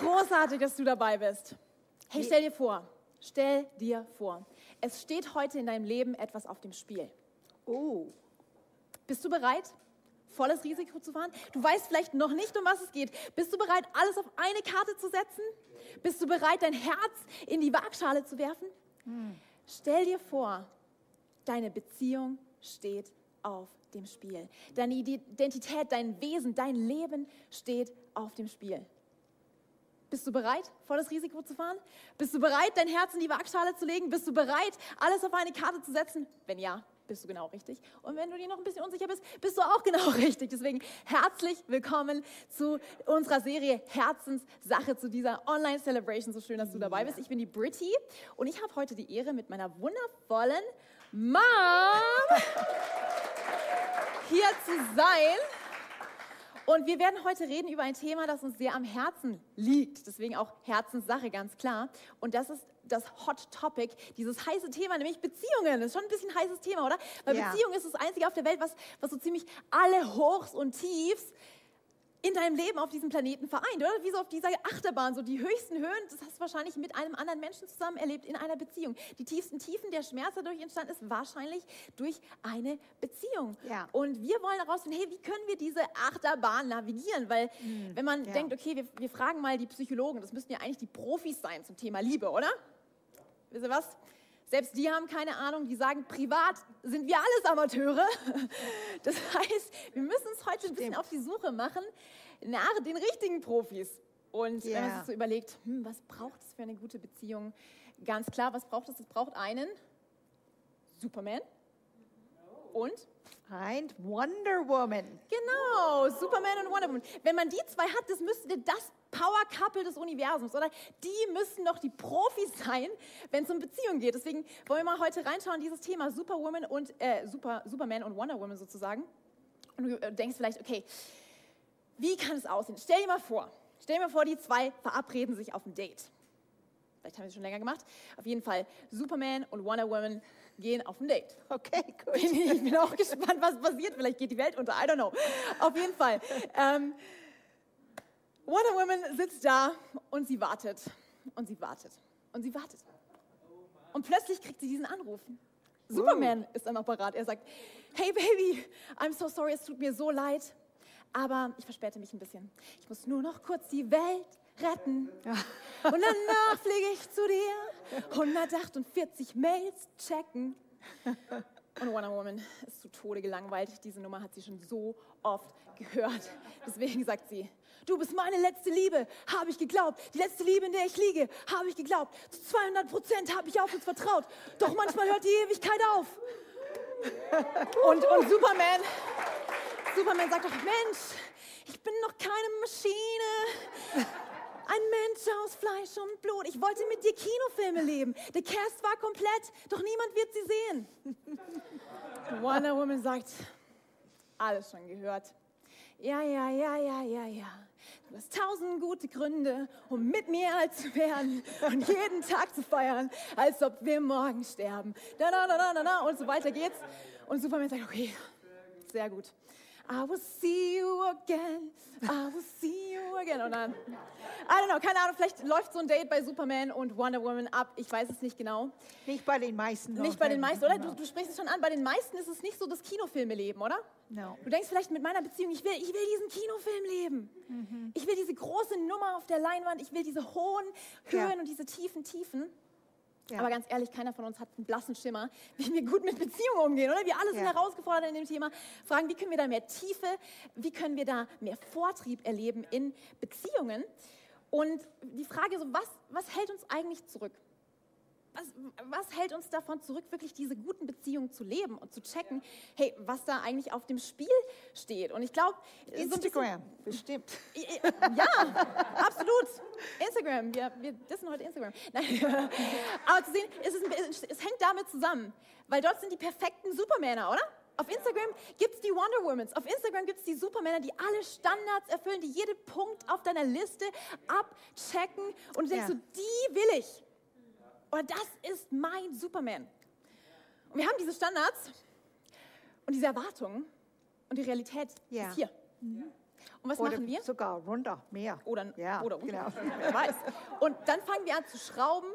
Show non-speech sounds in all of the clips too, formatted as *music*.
Großartig, dass du dabei bist. Hey, stell dir vor, stell dir vor, es steht heute in deinem Leben etwas auf dem Spiel. Oh. Bist du bereit, volles Risiko zu fahren? Du weißt vielleicht noch nicht, um was es geht. Bist du bereit, alles auf eine Karte zu setzen? Bist du bereit, dein Herz in die Waagschale zu werfen? Stell dir vor, deine Beziehung steht auf dem Spiel. Deine Identität, dein Wesen, dein Leben steht auf dem Spiel. Bist du bereit, volles Risiko zu fahren? Bist du bereit, dein Herz in die Waagschale zu legen? Bist du bereit, alles auf eine Karte zu setzen? Wenn ja, bist du genau richtig. Und wenn du dir noch ein bisschen unsicher bist, bist du auch genau *laughs* richtig. Deswegen herzlich willkommen zu unserer Serie Herzenssache, zu dieser Online-Celebration. So schön, dass du dabei bist. Ich bin die Britty und ich habe heute die Ehre, mit meiner wundervollen Mom *laughs* hier zu sein. Und wir werden heute reden über ein Thema, das uns sehr am Herzen liegt. Deswegen auch Herzenssache, ganz klar. Und das ist das Hot Topic, dieses heiße Thema, nämlich Beziehungen. Das ist schon ein bisschen ein heißes Thema, oder? Weil Ja. Beziehung ist das Einzige auf der Welt, was, was so ziemlich alle Hochs und Tiefs in deinem Leben auf diesem Planeten vereint, oder? Wie so auf dieser Achterbahn, so die höchsten Höhen, das hast du wahrscheinlich mit einem anderen Menschen zusammen erlebt in einer Beziehung. Die tiefsten Tiefen, der Schmerz dadurch entstanden ist, wahrscheinlich durch eine Beziehung. Ja. Und wir wollen herausfinden, hey, wie können wir diese Achterbahn navigieren? Weil wenn man ja. denkt, okay, wir, wir fragen mal die Psychologen, das müssten ja eigentlich die Profis sein zum Thema Liebe, oder? Wisst ihr was? Selbst die haben keine Ahnung, die sagen, privat sind wir alles Amateure. *laughs* Das heißt, wir müssen uns heute ein bisschen auf die Suche machen nach den richtigen Profis. Und wenn man sich so überlegt, hm, was braucht es für eine gute Beziehung? Ganz klar, was braucht es? Es braucht einen Superman und Ein Wonder Woman. Genau, Superman und Wonder Woman. Wenn man die zwei hat, das müsste das Power Couple des Universums, oder? Die müssen doch die Profis *laughs* sein, wenn es um Beziehungen geht. Deswegen wollen wir mal heute reinschauen, dieses Thema Superwoman und äh, Super, Superman und Wonder Woman sozusagen. Und du äh, denkst vielleicht, okay, wie kann es aussehen? Stell dir mal vor, stell dir mal vor, die zwei verabreden sich auf ein Date. Vielleicht haben sie es schon länger gemacht. Auf jeden Fall, Superman und Wonder Woman gehen auf ein Date. *laughs* Okay, gut. Ich bin auch *laughs* gespannt, was passiert. Vielleicht geht die Welt unter. I don't know. Auf jeden Fall. Ähm, Wonder Woman sitzt da und sie wartet. Und sie wartet. Und sie wartet. Und plötzlich kriegt sie diesen Anruf. Superman ist am Apparat. Er sagt, hey Baby, I'm so sorry, es tut mir so leid. Aber ich verspäte mich ein bisschen. Ich muss nur noch kurz die Welt retten. Und danach fliege ich zu dir. 148 Mails checken. Und Wonder Woman ist zu Tode gelangweilt. Diese Nummer hat sie schon so oft gehört. Deswegen sagt sie, du bist meine letzte Liebe, habe ich geglaubt. Die letzte Liebe, in der ich liege, habe ich geglaubt. Zu 200 Prozent habe ich auf uns vertraut. Doch manchmal hört die Ewigkeit auf. Und, und Superman, Superman sagt doch, Mensch, ich bin noch keine Maschine. Ein Mensch aus Fleisch und Blut. Ich wollte mit dir Kinofilme leben. Der Cast war komplett, doch niemand wird sie sehen. *laughs* Wonder Woman sagt, alles schon gehört. Ja, ja, ja, ja, ja, ja. Du hast tausend gute Gründe, um mit mir alt zu werden und jeden Tag zu feiern, als ob wir morgen sterben. Da, da, da, da, da, da. Und so weiter geht's. Und Superman sagt, okay, sehr gut. I will see you again. I will see you again. Und dann, I don't know, keine Ahnung, vielleicht läuft so ein Date bei Superman und Wonder Woman ab. Ich weiß es nicht genau. Nicht bei den meisten. Nicht bei den meisten, oder? Du, du sprichst es schon an. Bei den meisten ist es nicht so das Kinofilme leben, oder? No. Du denkst vielleicht mit meiner Beziehung, ich will, ich will diesen Kinofilm leben. Ich will diese große Nummer auf der Leinwand. Ich will diese hohen Höhen Ja. und diese tiefen Tiefen. Ja. Aber ganz ehrlich, keiner von uns hat einen blassen Schimmer, *laughs* wie wir gut mit Beziehungen umgehen, oder? Wir alle sind Ja. herausgefordert in dem Thema. Fragen, wie können wir da mehr Tiefe, wie können wir da mehr Vortrieb erleben in Beziehungen? Und die Frage so, was, was hält uns eigentlich zurück? Was, was hält uns davon zurück, wirklich diese guten Beziehungen zu leben und zu checken, hey, was da eigentlich auf dem Spiel steht? Und ich glaube, Instagram, bestimmt. *laughs* ja, absolut. Instagram, wir, wir dissen heute Instagram. *laughs* Nein. Aber zu sehen, es, ist, es hängt damit zusammen, weil dort sind die perfekten Supermänner, oder? Auf Instagram gibt es die Wonder Womans. Auf Instagram gibt es die Supermänner, die alle Standards erfüllen, die jeden Punkt auf deiner Liste abchecken. Und du denkst Ja. so, die will ich. Oder das ist mein Superman. Und wir haben diese Standards und diese Erwartungen und die Realität Ja. ist hier. Und was Oder machen wir? sogar runter, mehr. Oder, ja, oder genau. *laughs* wer weiß. Und dann fangen wir an zu schrauben,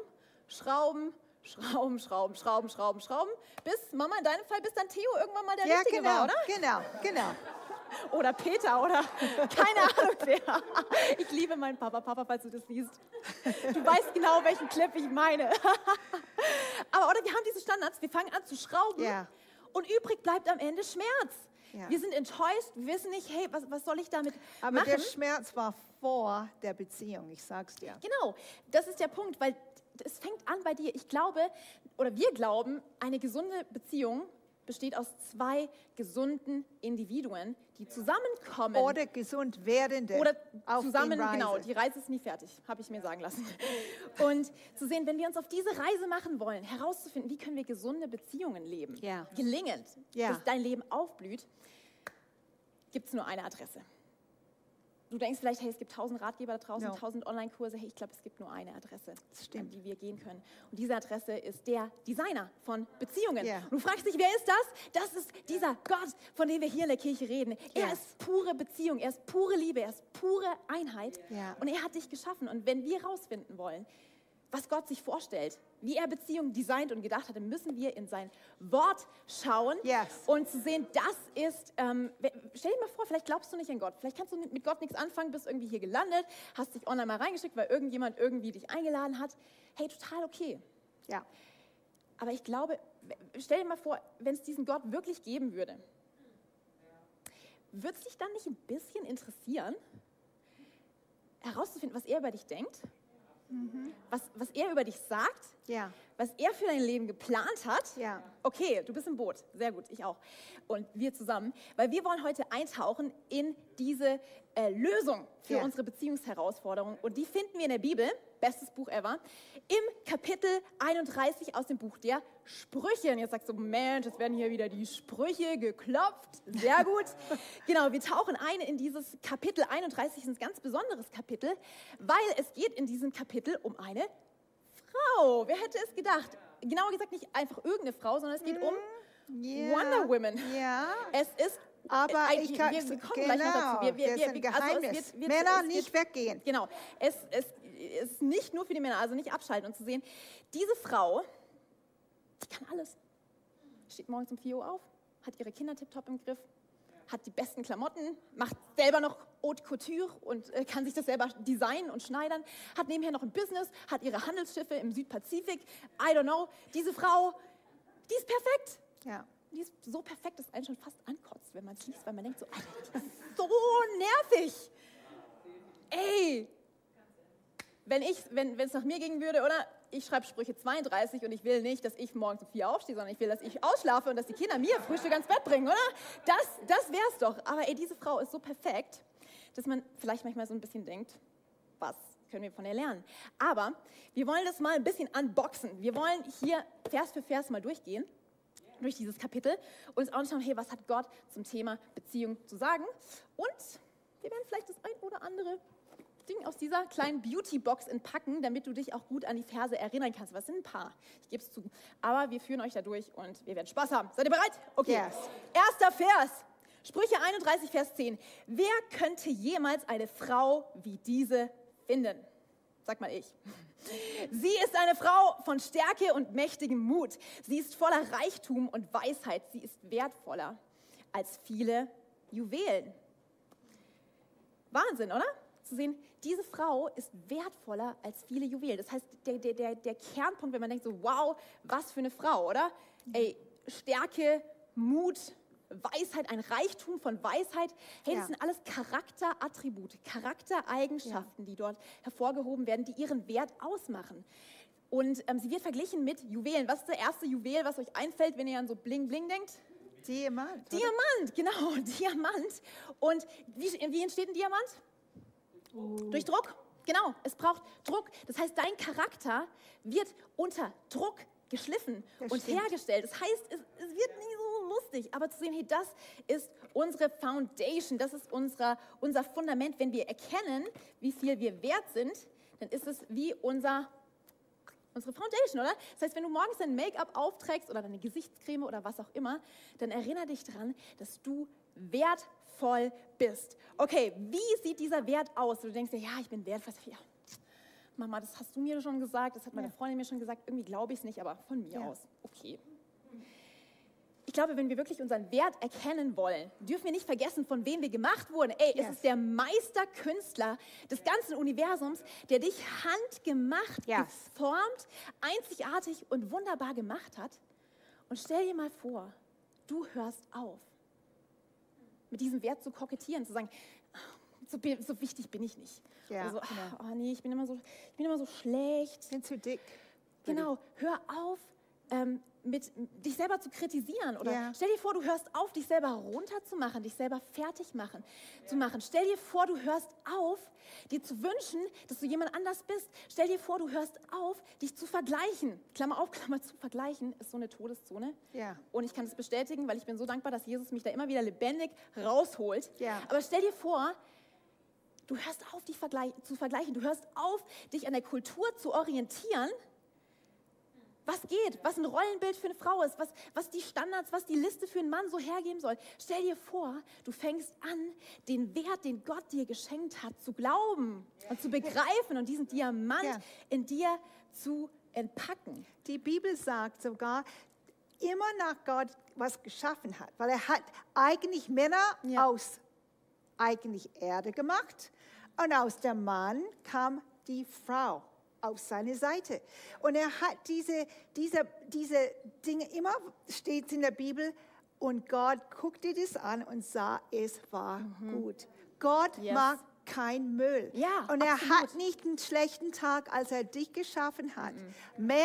schrauben, schrauben, schrauben, schrauben, schrauben, schrauben, bis, Mama, in deinem Fall, bis dann Theo irgendwann mal der Ja, Richtige genau, war, oder? genau, genau. Oder Peter, oder *laughs* keine Ahnung wer. Ich liebe meinen Papa, Papa, falls du das liest. Du weißt genau, welchen Clip ich meine. *laughs* Aber, oder wir haben diese Standards, wir fangen an zu schrauben Ja. und übrig bleibt am Ende Schmerz. Ja. Wir sind enttäuscht, wir wissen nicht, hey, was, was soll ich damit Aber machen? der Schmerz war vor der Beziehung, ich sag's dir. Genau, das ist der Punkt, weil es fängt an bei dir. Ich glaube, oder wir glauben, eine gesunde Beziehung besteht aus zwei gesunden Individuen, die zusammenkommen. Oder gesund werdende Oder zusammen, genau, die Reise ist nie fertig, habe ich mir sagen lassen. *laughs* Und zu sehen, wenn wir uns auf diese Reise machen wollen, herauszufinden, wie können wir gesunde Beziehungen leben, Ja. gelingend, Ja. dass dein Leben aufblüht, gibt es nur eine Adresse. Du denkst vielleicht, hey, es gibt tausend Ratgeber da draußen, Ja. tausend Online-Kurse. Hey, ich glaube, es gibt nur eine Adresse, an die wir gehen können. Und diese Adresse ist der Designer von Beziehungen. Ja. Und du fragst dich, wer ist das? Das ist dieser Gott, von dem wir hier in der Kirche reden. Er Yes. ist pure Beziehung, er ist pure Liebe, er ist pure Einheit. Ja. Und er hat dich geschaffen. Und wenn wir herausfinden wollen, was Gott sich vorstellt, wie er Beziehungen designt und gedacht hat, dann müssen wir in sein Wort schauen Yes. und zu sehen, das ist, ähm, stell dir mal vor, vielleicht glaubst du nicht an Gott, vielleicht kannst du mit Gott nichts anfangen, bist irgendwie hier gelandet, hast dich online mal reingeschickt, weil irgendjemand irgendwie dich eingeladen hat. Hey, total okay. Ja. Aber ich glaube, stell dir mal vor, wenn es diesen Gott wirklich geben würde, würde es dich dann nicht ein bisschen interessieren, herauszufinden, was er über dich denkt, was, was er über dich sagt, Ja. was er für dein Leben geplant hat? Ja. Okay, du bist im Boot. Sehr gut, ich auch. Und wir zusammen. Weil wir wollen heute eintauchen in diese äh, Lösung für Ja. unsere Beziehungsherausforderung. Und die finden wir in der Bibel, bestes Buch ever, im Kapitel 31 aus dem Buch der Sprüche. Und jetzt sagst du, Mensch, es werden hier wieder die Sprüche geklopft. Sehr gut. *laughs* genau, wir tauchen ein in dieses Kapitel 31, ein ganz besonderes Kapitel, weil es geht in diesem Kapitel um eine Frau. Wer hätte es gedacht? Genauer gesagt, nicht einfach irgendeine Frau, sondern es geht um Ja. Wonder Woman. Ja. Es ist. Aber ein- ich wir, kann, wir kommen genau, gleich noch dazu. Wir, wir, wir, ein wir- also wird- wird- Männer es nicht wird, weggehen. Genau. Es, es, es ist nicht nur für die Männer, also nicht abschalten und zu sehen, diese Frau, die kann alles. Steht morgens um 4 Uhr auf, hat ihre Kinder tiptop im Griff, hat die besten Klamotten, macht selber noch Haute Couture und äh, kann sich das selber designen und schneidern, hat nebenher noch ein Business, hat ihre Handelsschiffe im Südpazifik. I don't know. Diese Frau, die ist perfekt. Ja. Die ist so perfekt, dass einen schon fast ankotzt, wenn man es liest, weil man denkt so, Alter, die ist so nervig. Ey, wenn ich, wenn es nach mir gehen würde, oder? Ich schreibe Sprüche 32 und ich will nicht, dass ich morgens um vier aufstehe, sondern ich will, dass ich ausschlafe und dass die Kinder mir Frühstück ans Bett bringen, oder? Das, das wär's doch. Aber ey, diese Frau ist so perfekt, dass man vielleicht manchmal so ein bisschen denkt, was können wir von ihr lernen? Aber wir wollen das mal ein bisschen unboxen. Wir wollen hier Vers für Vers mal durchgehen durch dieses Kapitel und uns anschauen, hey, was hat Gott zum Thema Beziehung zu sagen? Und wir werden vielleicht das ein oder andere Ding aus dieser kleinen Beauty-Box entpacken, damit du dich auch gut an die Verse erinnern kannst. Was sind ein paar? Ich gebe es zu. Aber wir führen euch da durch und wir werden Spaß haben. Seid ihr bereit? Okay. Yes. Erster Vers. Sprüche 31, Vers 10. Wer könnte jemals eine Frau wie diese finden? Sag mal ich. Sie ist eine Frau von Stärke und mächtigem Mut. Sie ist voller Reichtum und Weisheit. Sie ist wertvoller als viele Juwelen. Wahnsinn, oder? zu sehen, diese Frau ist wertvoller als viele Juwelen. Das heißt, der, der, der, der Kernpunkt, wenn man denkt so, wow, was für eine Frau, oder? Ey, Stärke, Mut, Weisheit, ein Reichtum von Weisheit. Hey, das Ja. sind alles Charakterattribute, Charaktereigenschaften, die dort hervorgehoben werden, die ihren Wert ausmachen. Und ähm, sie wird verglichen mit Juwelen. Was ist der erste Juwel, was euch einfällt, wenn ihr an so Bling Bling denkt? Diamant. oder? Diamant, *laughs* genau, Diamant. Und wie, wie entsteht ein Diamant? Durch Druck. Genau, es braucht Druck. Das heißt, dein Charakter wird unter Druck geschliffen Das und stimmt. hergestellt. Das heißt, es, es wird nie so lustig, aber zu sehen, hey, das ist unsere Foundation, das ist unser, unser Fundament. Wenn wir erkennen, wie viel wir wert sind, dann ist es wie unser unsere Foundation, oder? Das heißt, wenn du morgens dein Make-up aufträgst oder deine Gesichtscreme oder was auch immer, dann erinnere dich daran, dass du wertvoll bist. Okay, wie sieht dieser Wert aus? Du denkst dir, ja, ich bin wertvoll. Ja, Mama, das hast du mir schon gesagt, das hat meine Ja. Freundin mir schon gesagt. Irgendwie glaube ich es nicht, aber von mir Ja. aus. Okay. Ich glaube, wenn wir wirklich unseren Wert erkennen wollen, dürfen wir nicht vergessen, von wem wir gemacht wurden. Ey, es Yes. ist der Meisterkünstler des ganzen Universums, der dich handgemacht, Yes. geformt, einzigartig und wunderbar gemacht hat. Und stell dir mal vor, du hörst auf, mit diesem Wert zu kokettieren, zu sagen, so, bi- so wichtig bin ich nicht. Ja, Oder so, genau. oh nee, ich bin immer so, ich bin immer so schlecht. Sind zu dick. Genau, hör auf, ähm, mit dich selber zu kritisieren. Oder Ja. stell dir vor, du hörst auf, dich selber runterzumachen, dich selber fertig machen, zu machen. Stell dir vor, du hörst auf, dir zu wünschen, dass du jemand anders bist. Stell dir vor, du hörst auf, dich zu vergleichen. Klammer auf, *laughs* Klammer zu, vergleichen ist so eine Todeszone. Ja. Und ich kann das bestätigen, weil ich bin so dankbar, dass Jesus mich da immer wieder lebendig rausholt. Ja. Aber stell dir vor, du hörst auf, dich vergleich zu vergleichen. Du hörst auf, dich an der Kultur zu orientieren. Was geht, was ein Rollenbild für eine Frau ist, was, was die Standards, was die Liste für einen Mann so hergeben soll. Stell dir vor, du fängst an, den Wert, den Gott dir geschenkt hat, zu glauben und zu begreifen und diesen Diamant Ja. in dir zu entpacken. Die Bibel sagt sogar, immer nach Gott was geschaffen hat. Weil er hat eigentlich Männer Ja. aus eigentlich Erde gemacht und aus dem Mann kam die Frau auf seine Seite. Und er hat diese, diese, diese Dinge, immer steht in der Bibel, und Gott guckte das an und sah, es war gut. Gott Yes. mag kein Müll. Ja, und er absolut. hat nicht einen schlechten Tag, als er dich geschaffen hat. Mann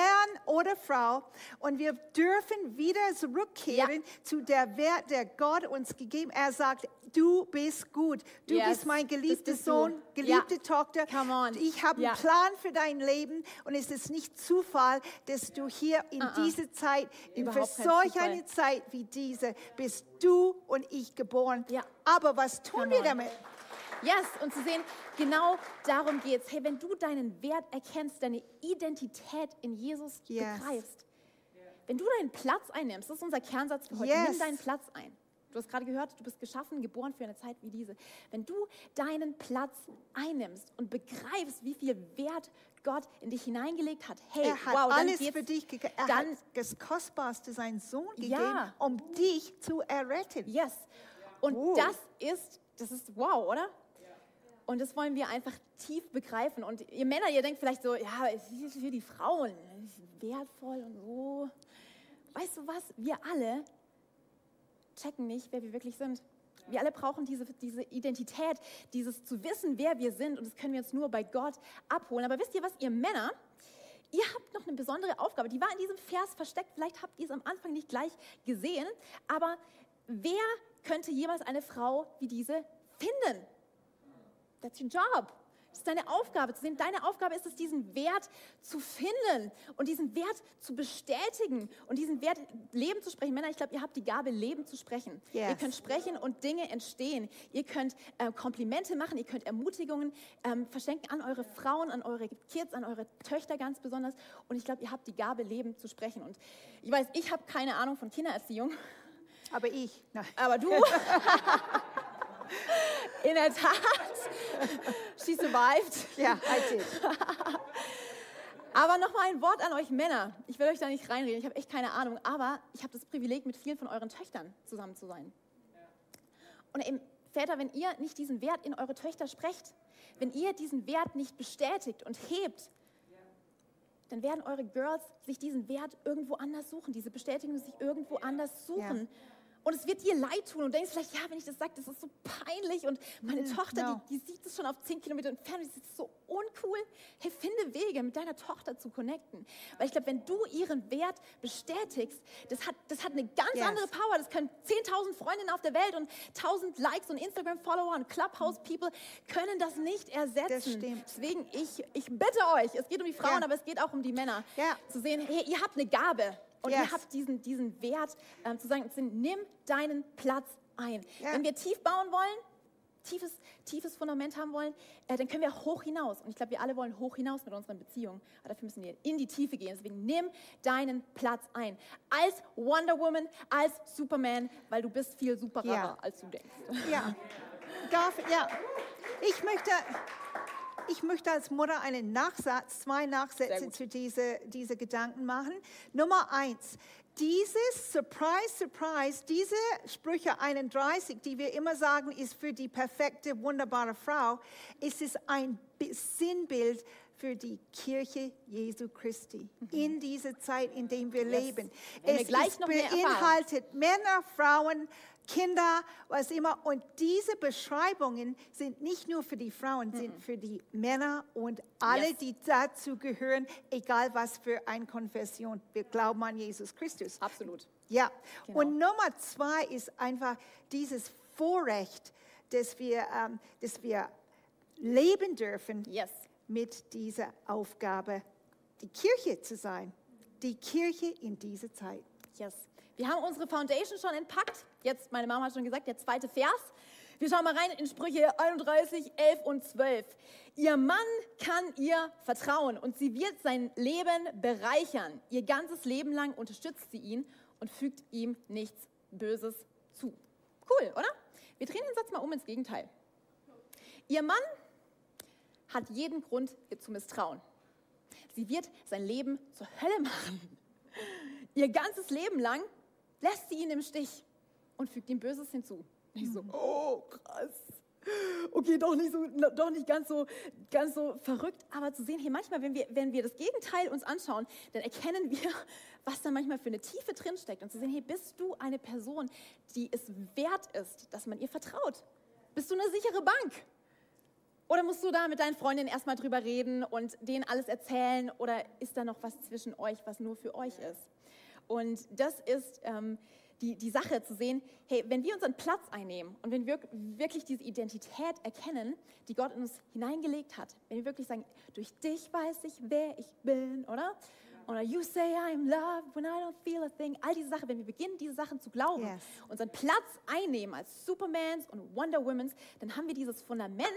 oder Frau. Und wir dürfen wieder zurückkehren zu der Wert, der Gott uns gegeben hat. Er sagt, du bist gut. Du Yes, bist mein geliebter bist. Sohn, geliebte Ja. Tochter. Come on. Ich habe Ja. einen Plan für dein Leben. Und es ist nicht Zufall, dass du hier in Uh-uh. dieser Zeit, in für solch eine Zeit wie diese, bist du und ich geboren. Ja. Aber was tun Come wir on. damit? Yes, und zu sehen, genau darum geht's. Hey, wenn du deinen Wert erkennst, deine Identität in Jesus Yes. begreifst, wenn du deinen Platz einnimmst, das ist unser Kernsatz für heute, Yes. nimm deinen Platz ein. Du hast gerade gehört, du bist geschaffen, geboren für eine Zeit wie diese. Wenn du deinen Platz einnimmst und begreifst, wie viel Wert Gott in dich hineingelegt hat, hey, Er hat wow, dann alles für dich gegeben. Er dann, hat das Kostbarste, seinen Sohn Ja. gegeben, um dich zu erretten. Yes. Und Oh. das ist, das ist wow, oder? Und das wollen wir einfach tief begreifen. Und ihr Männer, ihr denkt vielleicht so, ja, es ist für die Frauen wertvoll und so. Weißt du was? Wir alle checken nicht, wer wir wirklich sind. Wir alle brauchen diese, diese Identität, dieses zu wissen, wer wir sind. Und das können wir uns nur bei Gott abholen. Aber wisst ihr was, ihr Männer, ihr habt noch eine besondere Aufgabe. Die war in diesem Vers versteckt. Vielleicht habt ihr es am Anfang nicht gleich gesehen. Aber wer könnte jemals eine Frau wie diese finden? That's your job. Das ist deine Aufgabe zu sehen. Deine Aufgabe ist es, diesen Wert zu finden und diesen Wert zu bestätigen und diesen Wert Leben zu sprechen. Männer, ich glaube, ihr habt die Gabe, Leben zu sprechen. Yes. Ihr könnt sprechen und Dinge entstehen. Ihr könnt äh, Komplimente machen, ihr könnt Ermutigungen ähm, verschenken an eure Frauen, an eure Kids, an eure Töchter ganz besonders. Und ich glaube, ihr habt die Gabe, Leben zu sprechen. Und ich weiß, ich habe keine Ahnung von Kindererziehung. Aber ich, nein. Aber du, *laughs* *laughs* in der Tat, *laughs* she survived. Ja, I did. *laughs* Aber nochmal ein Wort an euch Männer. Ich will euch da nicht reinreden, ich habe echt keine Ahnung. Aber ich habe das Privileg, mit vielen von euren Töchtern zusammen zu sein. Und eben Väter, wenn ihr nicht diesen Wert in eure Töchter sprecht, wenn ihr diesen Wert nicht bestätigt und hebt, dann werden eure Girls sich diesen Wert irgendwo anders suchen, diese Bestätigung sich irgendwo anders suchen. Und es wird dir leid tun und denkst vielleicht, ja, wenn ich das sage, das ist so peinlich und meine Tochter, no. die, die sieht es schon auf 10 Kilometer entfernt, das ist so uncool. Hey, finde Wege, mit deiner Tochter zu connecten. Weil ich glaube, wenn du ihren Wert bestätigst, das hat, das hat eine ganz Yes. andere Power. Das können 10.000 Freundinnen auf der Welt und 1.000 Likes und Instagram-Follower und Clubhouse-People können das nicht ersetzen. stimmt. Deswegen, ich, ich bitte euch, es geht um die Frauen, Ja. aber es geht auch um die Männer, Ja. zu sehen, hey, ihr habt eine Gabe und Yes. ihr habt diesen, diesen Wert, ähm, zu sagen, nimm deinen Platz ein. Ja. Wenn wir tief bauen wollen, tiefes, tiefes Fundament haben wollen, äh, dann können wir hoch hinaus. Und ich glaube, wir alle wollen hoch hinaus mit unseren Beziehungen. Aber dafür müssen wir in die Tiefe gehen. Deswegen nimm deinen Platz ein. Als Wonder Woman, als Superman, weil du bist viel superer, Ja. als du denkst. Ja, darf, ja. Ich möchte, ich möchte als Mutter einen Nachsatz, zwei Nachsätze zu diese, diese Gedanken machen. Nummer eins, dieses Surprise, Surprise, diese Sprüche 31, die wir immer sagen, ist für die perfekte, wunderbare Frau, ist es ein Bi- Sinnbild für die Kirche Jesu Christi in dieser Zeit, in der wir leben. Mhm. Wir Es gleich ist noch mehr beinhaltet Männer, Frauen, Kinder, was immer. Und diese Beschreibungen sind nicht nur für die Frauen, sind für die Männer und alle, Yes. die dazu gehören, egal was für eine Konfession. Wir glauben an Jesus Christus. Absolut. Ja, Genau. und Nummer zwei ist einfach dieses Vorrecht, dass wir, ähm, dass wir leben dürfen Yes. mit dieser Aufgabe, die Kirche zu sein. Die Kirche in dieser Zeit. Yes. Wir haben unsere Foundation schon entpackt. Jetzt, meine Mama hat schon gesagt, der zweite Vers. Wir schauen mal rein in Sprüche 31, 11 und 12. Ihr Mann kann ihr vertrauen und sie wird sein Leben bereichern. Ihr ganzes Leben lang unterstützt sie ihn und fügt ihm nichts Böses zu. Cool, oder? Wir drehen den Satz mal um ins Gegenteil. Ihr Mann hat jeden Grund, ihr zu misstrauen. Sie wird sein Leben zur Hölle machen. Ihr ganzes Leben lang lässt sie ihn im Stich und fügt ihm Böses hinzu. Ich so, oh krass. Okay, doch nicht, so, doch nicht ganz, so, ganz so verrückt, aber zu sehen, hier manchmal, wenn wir, wenn wir das Gegenteil uns anschauen, dann erkennen wir, was da manchmal für eine Tiefe drinsteckt. Und zu sehen, hey, bist du eine Person, die es wert ist, dass man ihr vertraut? Bist du eine sichere Bank? Oder musst du da mit deinen Freundinnen erstmal drüber reden und denen alles erzählen? Oder ist da noch was zwischen euch, was nur für euch ist? Und das ist ähm, die, die Sache zu sehen, hey, wenn wir unseren Platz einnehmen und wenn wir wirklich diese Identität erkennen, die Gott in uns hineingelegt hat, wenn wir wirklich sagen, durch dich weiß ich, wer ich bin, oder? Oder you say I'm loved when I don't feel a thing. All diese Sachen, wenn wir beginnen, diese Sachen zu glauben, Yes. unseren Platz einnehmen als Supermans und Wonder Womans, dann haben wir dieses Fundament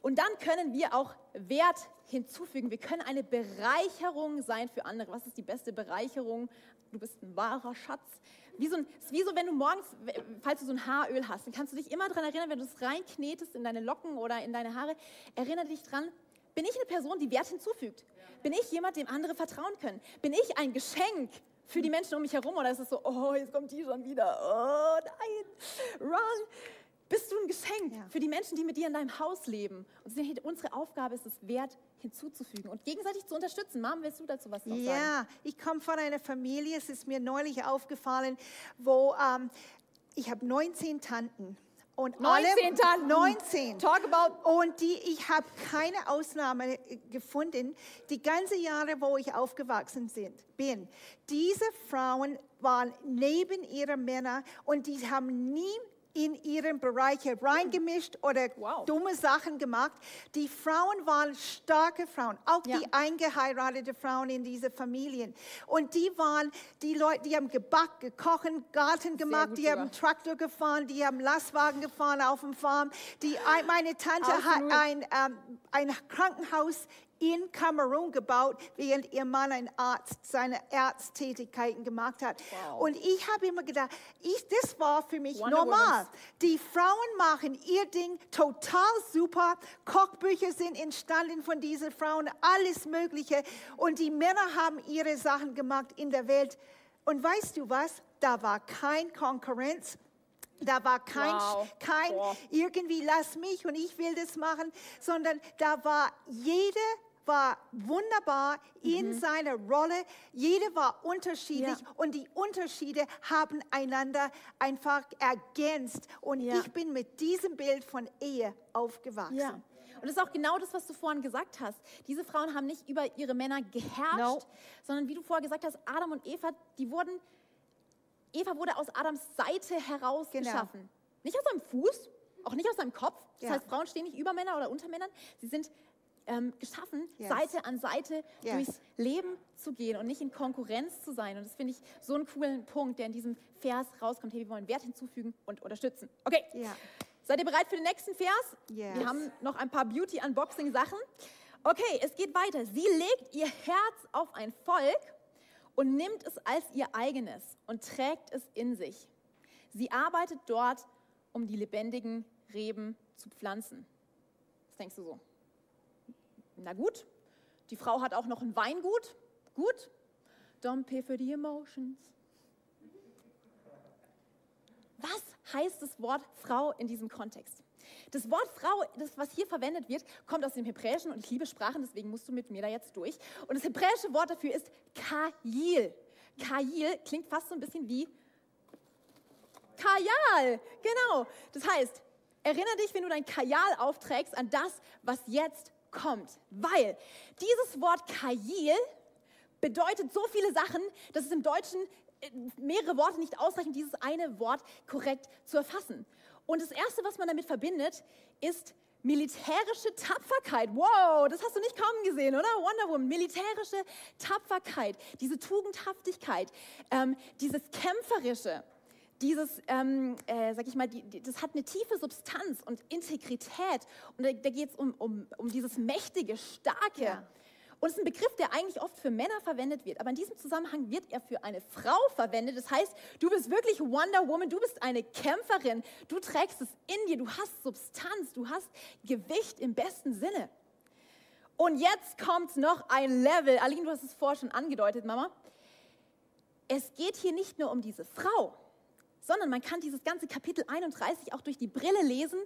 und dann können wir auch Wert hinzufügen. Wir können eine Bereicherung sein für andere. Was ist die beste Bereicherung? Du bist ein wahrer Schatz. Wie so, ein, wie so, wenn du morgens, falls du so ein Haaröl hast, dann kannst du dich immer daran erinnern, wenn du es reinknetest in deine Locken oder in deine Haare, erinnere dich dran, bin ich eine Person, die Wert hinzufügt? Bin ich jemand, dem andere vertrauen können? Bin ich ein Geschenk für die Menschen um mich herum? Oder ist es so, oh, jetzt kommt die schon wieder, oh nein, wrong. Bist du ein Geschenk Ja. für die Menschen, die mit dir in deinem Haus leben? Und unsere Aufgabe ist es, Wert hinzuzufügen und gegenseitig zu unterstützen. Mom, willst du dazu was noch sagen? Ja, ich komme von einer Familie, es ist mir neulich aufgefallen, wo ähm, ich habe 19 Tanten. Und 19 alle, Tanten. 19. Talk about- Und die, ich habe keine Ausnahme äh, gefunden, die ganze Jahre, wo ich aufgewachsen sind, bin. Diese Frauen waren neben ihren Männern und die haben nie in ihren Bereiche reingemischt oder Wow. dumme Sachen gemacht. Die Frauen waren starke Frauen, auch Ja. die eingeheiratete Frauen in diese Familien. Und die waren die Leute, die haben gebackt, gekocht, Garten gemacht, die haben. Traktor gefahren, die haben Lastwagen gefahren auf dem Farm. Die, ein- meine Tante hat Absolut. ein, ähm, ein Krankenhaus in Kamerun gebaut, während ihr Mann ein Arzt seine Arzttätigkeiten gemacht hat. Wow. Und ich habe immer gedacht, ich, das war für mich Wonder normal. Womans. Die Frauen machen ihr Ding total super. Kochbücher sind entstanden von diesen Frauen, alles Mögliche. Und die Männer haben ihre Sachen gemacht in der Welt. Und weißt du was? Da war kein Konkurrenz. Da war kein, Wow. kein Boah. irgendwie lass mich und ich will das machen, sondern da war jede war wunderbar in seiner Rolle. Jede war unterschiedlich Ja. und die Unterschiede haben einander einfach ergänzt. Und Ja. ich bin mit diesem Bild von Ehe aufgewachsen. Ja. Und das ist auch genau das, was du vorhin gesagt hast. Diese Frauen haben nicht über ihre Männer geherrscht, No. sondern wie du vorher gesagt hast, Adam und Eva, die wurden, Eva wurde aus Adams Seite heraus Genau. geschaffen. Nicht aus seinem Fuß, auch nicht aus seinem Kopf. Das heißt, Frauen stehen nicht über Männer oder unter Männern. Sie sind ähm, geschaffen, Yes. Seite an Seite Yes. durchs Leben zu gehen und nicht in Konkurrenz zu sein. Und das finde ich so einen coolen Punkt, der in diesem Vers rauskommt. Hey, wir wollen Wert hinzufügen und unterstützen. Okay, Ja. Seid ihr bereit für den nächsten Vers? Yes. Wir haben noch ein paar Beauty-Unboxing-Sachen. Okay, es geht weiter. Sie legt ihr Herz auf ein Volk und nimmt es als ihr eigenes und trägt es in sich. Sie arbeitet dort, um die lebendigen Reben zu pflanzen. Was denkst du so? Na gut, die Frau hat auch noch ein Weingut. Gut. Don't pay for the emotions. Was heißt das Wort Frau in diesem Kontext? Das Wort Frau, das, was hier verwendet wird, kommt aus dem Hebräischen und ich liebe Sprachen, deswegen musst du mit mir da jetzt durch. Und das hebräische Wort dafür ist Kajil. Kajil klingt fast so ein bisschen wie Kajal. Genau. Das heißt, erinnere dich, wenn du dein Kajal aufträgst, an das, was jetzt kommt. Weil dieses Wort Kajil bedeutet so viele Sachen, dass es im Deutschen äh, mehrere Worte nicht ausreichen, dieses eine Wort korrekt zu erfassen. Und das Erste, was man damit verbindet, ist militärische Tapferkeit. Wow, das hast du nicht kommen gesehen, oder? Wonder Woman, militärische Tapferkeit, diese Tugendhaftigkeit, ähm, dieses Kämpferische, dieses, ähm, äh, sag ich mal, die, die, das hat eine tiefe Substanz und Integrität. Und da, da geht es um, um, um dieses mächtige, starke. Ja. Und es ist ein Begriff, der eigentlich oft für Männer verwendet wird. Aber in diesem Zusammenhang wird er für eine Frau verwendet. Das heißt, du bist wirklich Wonder Woman, du bist eine Kämpferin, du trägst es in dir, du hast Substanz, du hast Gewicht im besten Sinne. Und jetzt kommt noch ein Level. Aline, du hast es vorher schon angedeutet, Mama. Es geht hier nicht nur um diese Frau, sondern man kann dieses ganze Kapitel 31 auch durch die Brille lesen.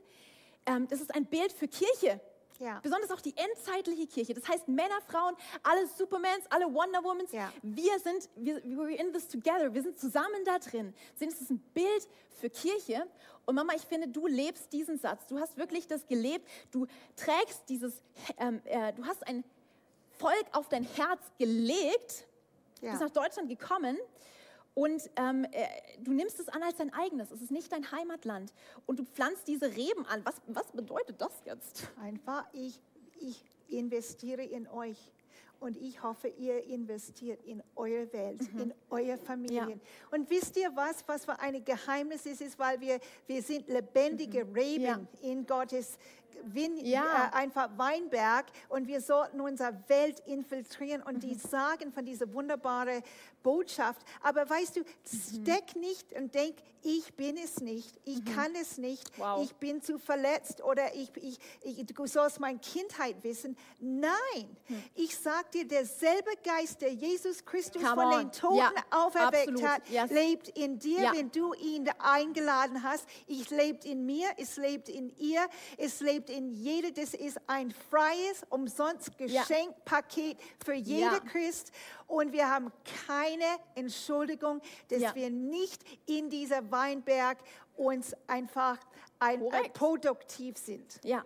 Ähm, das ist ein Bild für Kirche. Ja. Besonders auch die endzeitliche Kirche. Das heißt, Männer, Frauen, alle Supermans, alle Wonder Womans, Ja. wir sind, wir, we're in this together, wir sind zusammen da drin. Deswegen ist es ein Bild für Kirche. Und Mama, ich finde, du lebst diesen Satz. Du hast wirklich das gelebt. Du trägst dieses, ähm, äh, du hast ein Volk auf dein Herz gelegt, Ja. bist nach Deutschland gekommen und ähm, äh, du nimmst es an als dein eigenes. Es ist nicht dein Heimatland. Und du pflanzt diese Reben an. Was, was bedeutet das jetzt? Einfach, ich, ich investiere in euch. Und ich hoffe, ihr investiert in eure Welt, in eure Familien. Und wisst ihr was, was für ein Geheimnis ist, ist, weil wir, wir sind lebendige Reben Ja. in Gottes Win, Ja. äh, einfach Weinberg und wir sollten unsere Welt infiltrieren und die sagen von dieser wunderbaren Botschaft. Aber weißt du, steck nicht und denk, ich bin es nicht, ich kann es nicht, Wow. ich bin zu verletzt oder ich, ich, ich, du sollst meine Kindheit wissen. Nein, ich sag dir, derselbe Geist, der Jesus Christus Come von on. den Toten Ja, auferweckt absolut. hat, Yes. lebt in dir, Ja. wenn du ihn eingeladen hast. Ich lebt in mir, es lebt in ihr, es lebt in jeder. Das ist ein freies, umsonst Ja. Geschenkpaket für jede Ja. Christ. Und wir haben keine Entschuldigung, dass Ja. wir nicht in dieser Weinberg uns einfach ein, Korrekt. produktiv sind. Ja.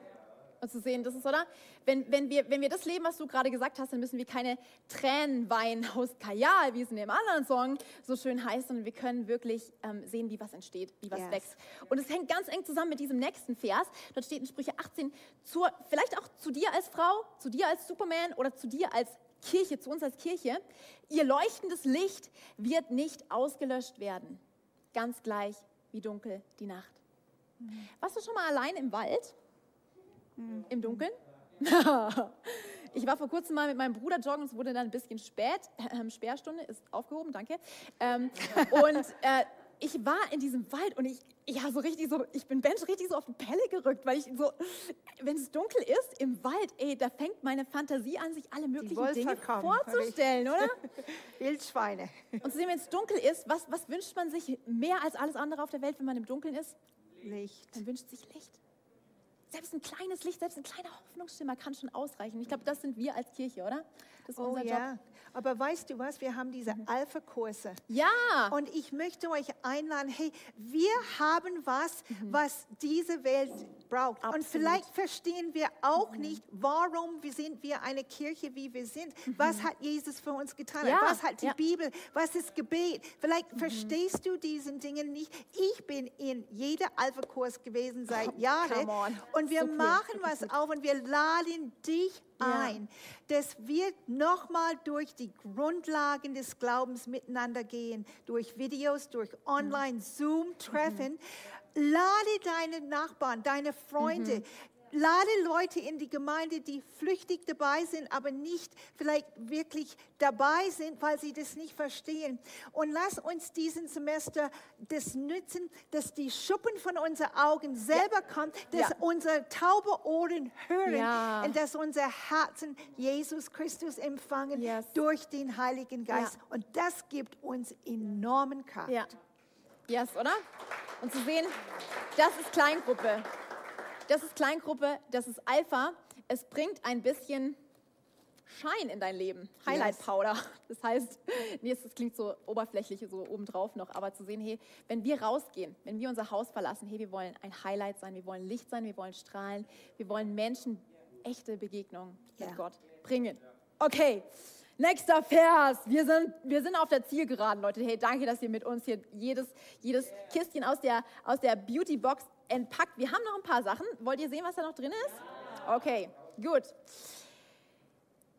Und zu sehen, das ist, oder? Wenn, wenn, wir, wenn wir das leben, was du gerade gesagt hast, dann müssen wir keine Tränen weinen aus Kajal, wie es in dem anderen Song so schön heißt, sondern wir können wirklich ähm, sehen, wie was entsteht, wie was Yes. wächst. Und es hängt ganz eng zusammen mit diesem nächsten Vers. Dort steht in Sprüche 18, zur, vielleicht auch zu dir als Frau, zu dir als Superman oder zu dir als Kirche, zu uns als Kirche. Ihr leuchtendes Licht wird nicht ausgelöscht werden, ganz gleich wie dunkel die Nacht. Warst du schon mal allein im Wald? Im Dunkeln? *laughs* ich war vor kurzem mal mit meinem Bruder joggen, es wurde dann ein bisschen spät. Ähm, Sperrstunde ist aufgehoben, danke. Ähm, und äh, ich war in diesem Wald und ich, ja, so richtig so, ich bin Bench richtig so auf die Pelle gerückt, weil ich so, wenn es dunkel ist im Wald, ey, da fängt meine Fantasie an, sich alle möglichen Dinge ich. vorzustellen, oder? *laughs* Wildschweine. Und zu sehen, wenn es dunkel ist, was, was wünscht man sich mehr als alles andere auf der Welt, wenn man im Dunkeln ist? Licht. Man wünscht sich Licht. Selbst ein kleines Licht, selbst ein kleiner Hoffnungsschimmer kann schon ausreichen. Ich glaube, das sind wir als Kirche, oder? Das ist Oh unser ja. Job. Aber weißt du was? Wir haben diese Alpha-Kurse. Ja, Und ich möchte euch einladen, hey, wir haben was, was diese Welt braucht. Und Absolut. vielleicht verstehen wir auch nicht, warum wir sind wir eine Kirche, wie wir sind. Was hat Jesus für uns getan? Ja, Was hat die ja. Bibel? Was ist Gebet? Vielleicht verstehst du diesen Dingen nicht. Ich bin in jeder Alpha-Kurs gewesen seit Jahren. Und wir So cool, machen was auf und wir laden dich Ja. ein, dass wir nochmal durch die Grundlagen des Glaubens miteinander gehen, durch Videos, durch Online-Zoom-Treffen. Lade deine Nachbarn, deine Freunde, lade Leute in die Gemeinde, die flüchtig dabei sind, aber nicht vielleicht wirklich dabei sind, weil sie das nicht verstehen. Und lass uns diesen Semester das nützen, dass die Schuppen von unseren Augen selber kommen, dass Ja. unsere taube Ohren hören Ja. und dass unser Herzen Jesus Christus empfangen Yes. durch den Heiligen Geist. Ja. Und das gibt uns enormen Kraft. Ja. Yes, oder? Und zu sehen, das ist Kleingruppe. Das ist Kleingruppe, das ist Alpha. Es bringt ein bisschen Schein in dein Leben. Highlight. Powder. Das heißt, nee, das klingt so oberflächlich, so obendrauf noch, aber zu sehen, hey, wenn wir rausgehen, wenn wir unser Haus verlassen, hey, wir wollen ein Highlight sein, wir wollen Licht sein, wir wollen strahlen, wir wollen Menschen echte Begegnungen mit Ja. Gott bringen. Okay. Nächster Vers. Wir sind, wir sind auf der Zielgeraden, Leute. Hey, danke, dass ihr mit uns hier jedes, jedes Kistchen aus der, aus der Beauty-Box entpackt. Wir haben noch ein paar Sachen. Wollt ihr sehen, was da noch drin ist? Okay, gut.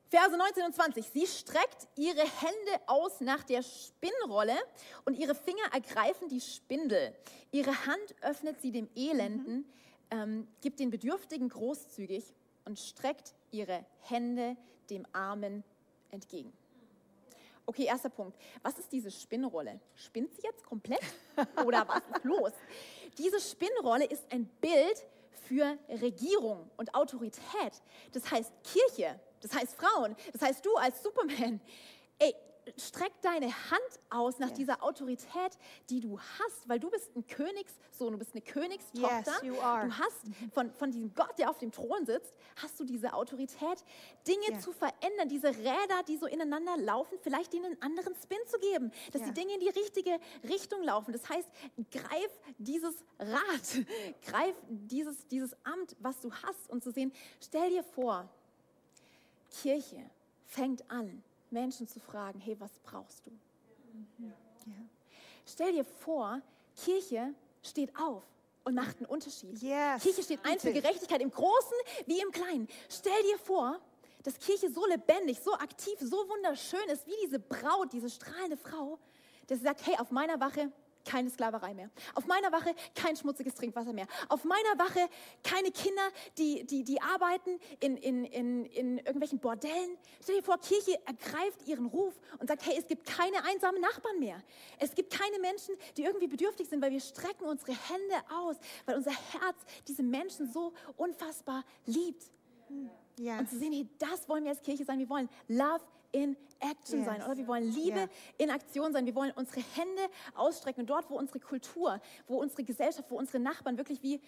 Verse 19 und 20. Sie streckt ihre Hände aus nach der Spinnrolle und ihre Finger ergreifen die Spindel. Ihre Hand öffnet sie dem Elenden, ähm, gibt den Bedürftigen großzügig und streckt ihre Hände dem Armen entgegen. Okay, erster Punkt. Was ist diese Spinnrolle? Spinnt sie jetzt komplett? *laughs* Oder was ist los? Diese Spinnrolle ist ein Bild für Regierung und Autorität. Das heißt Kirche, das heißt Frauen, das heißt du als Superman. Ey, streck deine Hand aus nach dieser Autorität, die du hast, weil du bist ein Königssohn, du bist eine Königstochter. Yes, you are. Du hast von, von diesem Gott, der auf dem Thron sitzt, hast du diese Autorität, Dinge Ja. zu verändern, diese Räder, die so ineinander laufen, vielleicht ihnen einen anderen Spin zu geben, dass die Dinge in die richtige Richtung laufen. Das heißt, greif dieses Rad, *laughs* greif dieses, dieses Amt, was du hast und zu sehen, stell dir vor, Kirche fängt an, Menschen zu fragen, hey, was brauchst du? Stell dir vor, Kirche steht auf und macht einen Unterschied. Yes, Kirche steht ein für. Gerechtigkeit im Großen wie im Kleinen. Stell dir vor, dass Kirche so lebendig, so aktiv, so wunderschön ist, wie diese Braut, diese strahlende Frau, dass sie sagt, hey, auf meiner Wache keine Sklaverei mehr. Auf meiner Wache kein schmutziges Trinkwasser mehr. Auf meiner Wache keine Kinder, die, die, die arbeiten in, in, in, in irgendwelchen Bordellen. Stell dir vor, Kirche ergreift ihren Ruf und sagt, hey, es gibt keine einsamen Nachbarn mehr. Es gibt keine Menschen, die irgendwie bedürftig sind, weil wir strecken unsere Hände aus, weil unser Herz diese Menschen so unfassbar liebt. Ja. Und zu sehen, hey, das wollen wir als Kirche sein. Wir wollen Love in Action Yes. sein, oder? Wir wollen Liebe Ja. in Aktion sein. Wir wollen unsere Hände ausstrecken. Und dort, wo unsere Kultur, wo unsere Gesellschaft, wo unsere Nachbarn wirklich wie,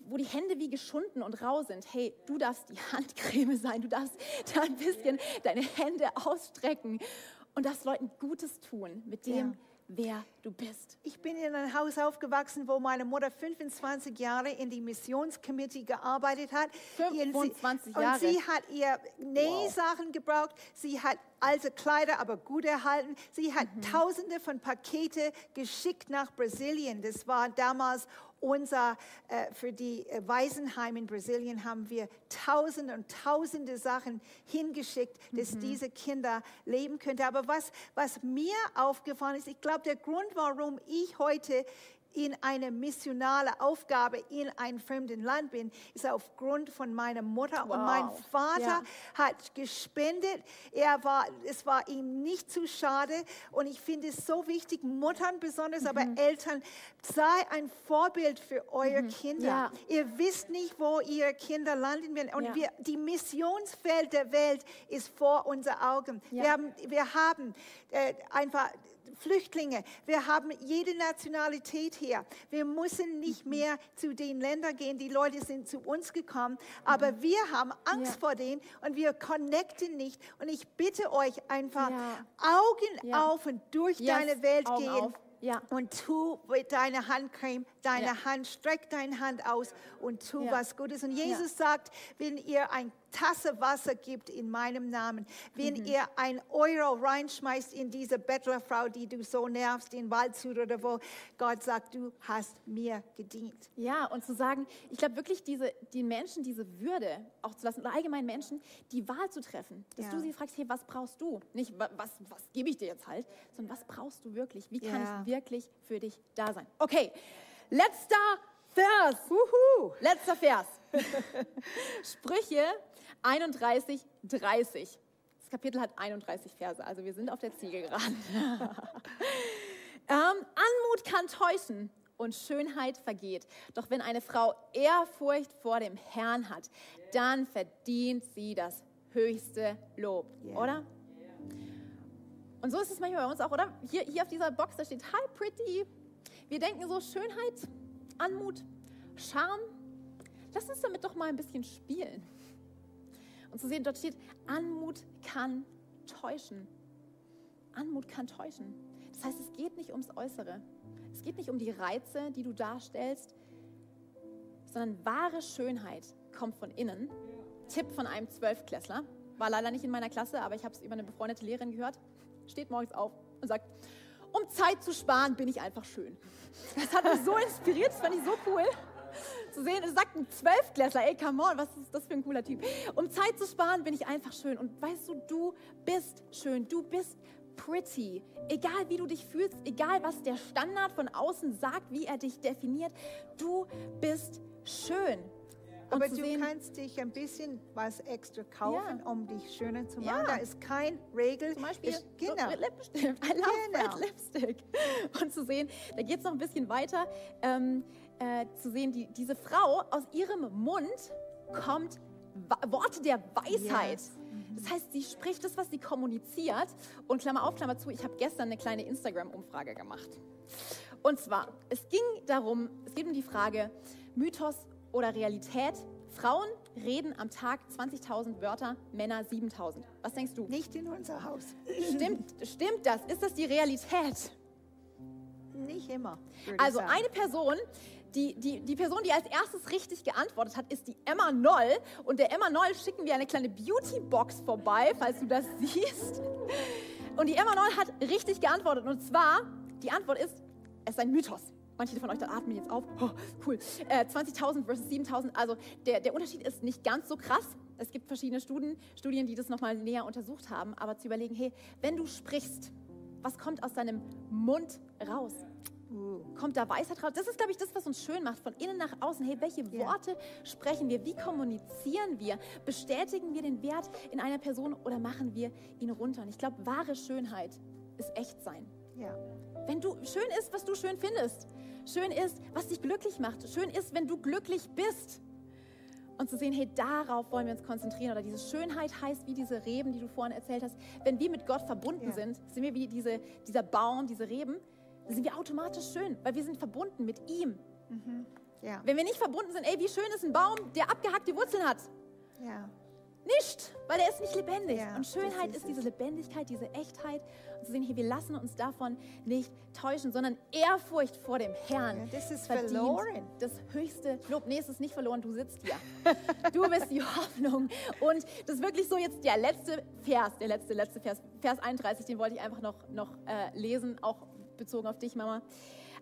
wo die Hände wie geschunden und rau sind. Hey, du darfst die Handcreme sein. Du darfst da ein bisschen deine Hände ausstrecken und darfst Leuten Gutes tun mit dem, Ja. Wer du bist. Ich bin in einem Haus aufgewachsen, wo meine Mutter 25 Jahre in die Missionscommittee gearbeitet hat. Ihr- sie- 25 Und Jahre. sie hat ihr Nähsachen gebraucht. Sie hat alte Kleider, aber gut erhalten. Sie hat Mhm. Tausende von Pakete geschickt nach Brasilien. Das war damals unser, äh, für die äh, Waisenheim in Brasilien haben wir Tausende und Tausende Sachen hingeschickt, dass Mhm. diese Kinder leben könnten. Aber was, was mir aufgefallen ist, ich glaube, der Grund, warum ich heute in eine missionale Aufgabe in einem fremden Land bin, ist aufgrund von meiner Mutter und mein Wow. Vater Ja. hat gespendet. Er war, es war ihm nicht zu schade und ich finde es so wichtig, Muttern besonders, aber Mhm. Eltern, sei ein Vorbild für eure Kinder. Ja. Ihr wisst nicht, wo ihre Kinder landen werden und Ja. wir, die Missionsfeld der Welt ist vor unseren Augen. Wir haben, wir haben äh, einfach Flüchtlinge, wir haben jede Nationalität hier. Wir müssen Mhm. nicht mehr zu den Ländern gehen, die Leute sind zu uns gekommen, aber wir haben Angst Ja. vor denen und wir connecten nicht. Und ich bitte euch einfach, Ja. Augen Ja. auf und durch Yes, deine Welt Augen gehen. auf. Ja. Und tu mit deiner Handcreme, deine Ja. Hand, streck deine Hand aus und tu Ja. was Gutes. Und Jesus sagt, wenn ihr ein Tasse Wasser gibt in meinem Namen, wenn Mhm. ihr ein Euro reinschmeißt in diese Bettlerfrau, die du so nervst, in Waldshut oder wo, Gott sagt, du hast mir gedient. Ja, und zu sagen, ich glaube wirklich, diese, die Menschen diese Würde auch zu lassen, oder allgemein Menschen, die Wahl zu treffen. Dass Ja. du sie fragst, hey, was brauchst du? Nicht, wa- was, was gebe ich dir jetzt halt, sondern was brauchst du wirklich? Wie kann Ja. ich wirklich für dich da sein? Okay, letzter Vers. Wuhu. Letzter Vers. *laughs* Sprüche 31, 30. Das Kapitel hat 31 Verse, also wir sind auf der Zielgeraden. *laughs* ähm, Anmut kann täuschen und Schönheit vergeht. Doch wenn eine Frau Ehrfurcht vor dem Herrn hat, dann verdient sie das höchste Lob, Ja. oder? Und so ist es manchmal bei uns auch, oder? Hier, hier auf dieser Box, da steht Hi Pretty. Wir denken so Schönheit, Anmut, Charme. Lass uns damit doch mal ein bisschen spielen. Und zu sehen, dort steht, Anmut kann täuschen. Anmut kann täuschen. Das heißt, es geht nicht ums Äußere. Es geht nicht um die Reize, die du darstellst, sondern wahre Schönheit kommt von innen. Tipp von einem Zwölfklässler. War leider nicht in meiner Klasse, aber ich habe es über eine befreundete Lehrerin gehört. Steht morgens auf und sagt, um Zeit zu sparen, bin ich einfach schön. Das hat mich so inspiriert, das fand ich so cool zu sehen. Es sagt ein Zwölfklässler, ey, come on, was ist das für ein cooler Typ. Um Zeit zu sparen, bin ich einfach schön. Und weißt du, du bist schön, du bist pretty. Egal wie du dich fühlst, egal was der Standard von außen sagt, wie er dich definiert, du bist schön. Und Aber du sehen, kannst dich ein bisschen was extra kaufen, Ja. um dich schöner zu machen. Da ist kein Regel. Zum Beispiel ist, genau. Red Lipstick. I love Genau. Red Lipstick. *laughs* Und zu sehen, da geht es noch ein bisschen weiter, ähm, äh, zu sehen, die, diese Frau, aus ihrem Mund kommt Worte der Weisheit. Yes. Das heißt, sie spricht das, was sie kommuniziert. Und Klammer auf, Klammer zu, ich habe gestern eine kleine Instagram-Umfrage gemacht. Und zwar, es ging darum, es geht um die Frage, Mythos oder Realität. Frauen reden am Tag 20.000 Wörter, Männer 7.000. Was denkst du? Nicht in unser Haus. Stimmt, stimmt das? Ist das die Realität? Nicht immer. Also eine Person, die, die, die Person, die als erstes richtig geantwortet hat, ist die Emma Noll. Und der Emma Noll schicken wir eine kleine Beauty-Box vorbei, falls du das *laughs* siehst. Und die Emma Noll hat richtig geantwortet. Und zwar, die Antwort ist, es ist ein Mythos. Manche von euch da atmen jetzt auf. Oh, cool. Äh, 20.000 versus 7.000. Also der, der Unterschied ist nicht ganz so krass. Es gibt verschiedene Studien, Studien, die das nochmal näher untersucht haben. Aber zu überlegen, hey, wenn du sprichst, was kommt aus deinem Mund raus? Kommt da Weisheit raus? Das ist, glaube ich, das, was uns schön macht, von innen nach außen. Hey, welche Ja. Worte sprechen wir? Wie kommunizieren wir? Bestätigen wir den Wert in einer Person oder machen wir ihn runter? Und ich glaube, wahre Schönheit ist echt sein. Ja. Wenn du schön ist, was du schön findest. Schön ist, was dich glücklich macht. Schön ist, wenn du glücklich bist. Und zu sehen, hey, darauf wollen wir uns konzentrieren. Oder diese Schönheit heißt, wie diese Reben, die du vorhin erzählt hast, wenn wir mit Gott verbunden Ja. sind, sind wir wie diese, dieser Baum, diese Reben, sind wir automatisch schön, weil wir sind verbunden mit ihm. Ja. Wenn wir nicht verbunden sind, ey, wie schön ist ein Baum, der abgehackte Wurzeln hat? Ja. Nicht, weil er ist nicht lebendig. Ja, und Schönheit ist ist diese Lebendigkeit, diese Echtheit. Und zu sehen, hier, wir lassen uns davon nicht täuschen, sondern Ehrfurcht vor dem Herrn. Das ist verloren. Das höchste Lob. Nee, es ist nicht verloren, du sitzt hier. Du bist die *laughs* Hoffnung. Und das ist wirklich so jetzt der letzte Vers, der letzte, letzte Vers, Vers 31, den wollte ich einfach noch, noch äh, lesen, auch bezogen auf dich, Mama.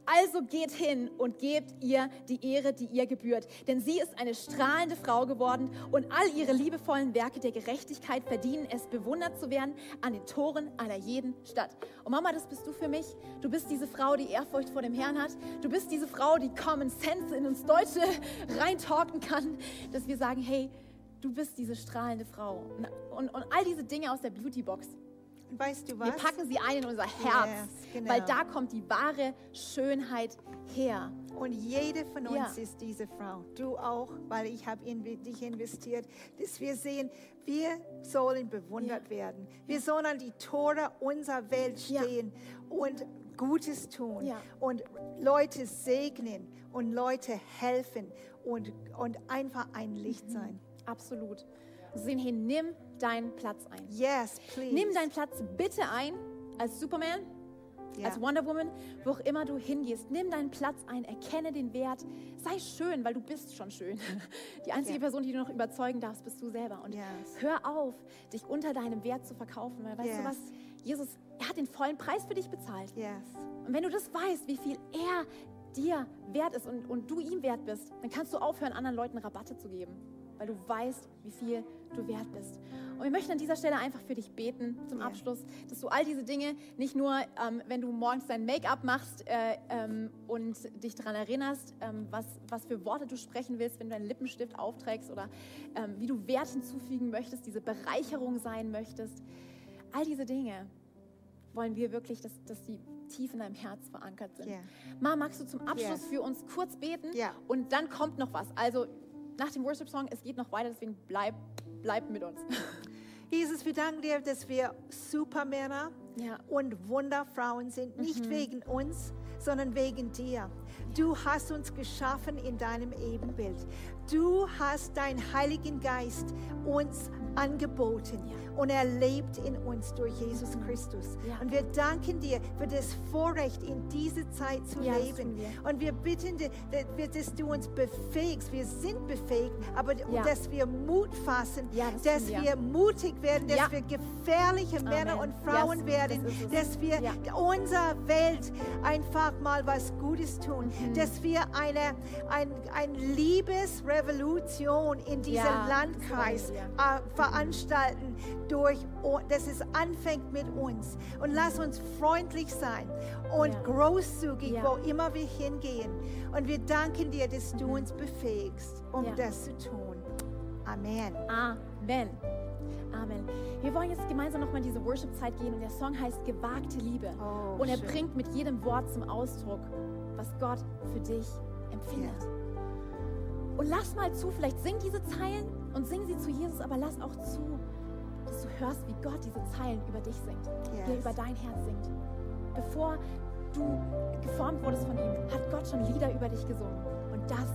Also geht hin und gebt ihr die Ehre, die ihr gebührt. Denn sie ist eine strahlende Frau geworden und all ihre liebevollen Werke der Gerechtigkeit verdienen es, bewundert zu werden an den Toren einer jeden Stadt. Und Mama, das bist du für mich. Du bist diese Frau, die Ehrfurcht vor dem Herrn hat. Du bist diese Frau, die Common Sense in uns Deutsche *laughs* reintalken kann, dass wir sagen, hey, du bist diese strahlende Frau. Und, und all diese Dinge aus der Beautybox, Und weißt du was? wir packen sie ein in unser Herz, Yes, genau. weil da kommt die wahre Schönheit her. Und jede von uns Ja. ist diese Frau. Du auch, weil ich habe in dich investiert, dass wir sehen, wir sollen bewundert werden. Wir sollen an die Tore unserer Welt Ja. stehen und Gutes tun Ja. und Leute segnen und Leute helfen und, und einfach ein Licht Mhm. sein. Absolut. Sehen, hey, nimm deinen Platz ein. Yes, please. Nimm deinen Platz bitte ein als Superman, Ja. als Wonder Woman, wo auch immer du hingehst. Nimm deinen Platz ein, erkenne den Wert. Sei schön, weil du bist schon schön. *laughs* Die einzige Ja. Person, die du noch überzeugen darfst, bist du selber. Und Yes. hör auf, dich unter deinem Wert zu verkaufen. Weil weißt du Yes. was? Jesus, er hat den vollen Preis für dich bezahlt. Yes. Und wenn du das weißt, wie viel er dir wert ist und, und du ihm wert bist, dann kannst du aufhören, anderen Leuten Rabatte zu geben, weil du weißt, wie viel du wert bist. Und wir möchten an dieser Stelle einfach für dich beten zum. Abschluss, dass du all diese Dinge nicht nur, ähm, wenn du morgens dein Make-up machst äh, ähm, und dich daran erinnerst, ähm, was, was für Worte du sprechen willst, wenn du deinen Lippenstift aufträgst oder ähm, wie du Wert hinzufügen möchtest, diese Bereicherung sein möchtest. All diese Dinge wollen wir wirklich, dass, dass die tief in deinem Herz verankert sind. Ja. Ma, magst du zum Abschluss Yes. für uns kurz beten? Ja. Und dann kommt noch was. Also nach dem Worship-Song, es geht noch weiter, deswegen bleib, bleib mit uns. *laughs* Jesus, wir danken dir, dass wir Supermänner Ja. und Wunderfrauen sind, nicht wegen uns, sondern wegen dir. Du hast uns geschaffen in deinem Ebenbild. Du hast deinen Heiligen Geist uns angeboten Ja. und er lebt in uns durch Jesus Christus. Ja. Und wir danken dir für das Vorrecht, in diese Zeit zu Ja, leben. Und wir bitten, dir, dass- du uns befähigst. Wir sind befähigt, aber dass wir Mut fassen, das dass wir. mutig werden, dass wir gefährliche Männer Amen. und Frauen Yes, werden, das dass wir unserer Welt einfach mal was Gutes tun, Mhm. dass wir eine ein, ein Liebesrevolution in diesem Ja, Landkreis äh, veranstalten, durch, dass es anfängt mit uns. Und lass uns freundlich sein und Ja. großzügig, Ja. wo immer wir hingehen. Und wir danken dir, dass du uns befähigst, um das zu tun. Amen. Amen. Amen. Wir wollen jetzt gemeinsam nochmal in diese Worship-Zeit gehen und der Song heißt Gewagte Liebe. Oh, und er schön. bringt mit jedem Wort zum Ausdruck, was Gott für dich empfindet. Und lass mal zu, vielleicht sing diese Zeilen und sing sie zu Jesus, aber lass auch zu, dass du hörst, wie Gott diese Zeilen über dich singt, wie er Yes. über dein Herz singt. Bevor du geformt wurdest von ihm, hat Gott schon Lieder über dich gesungen. Und das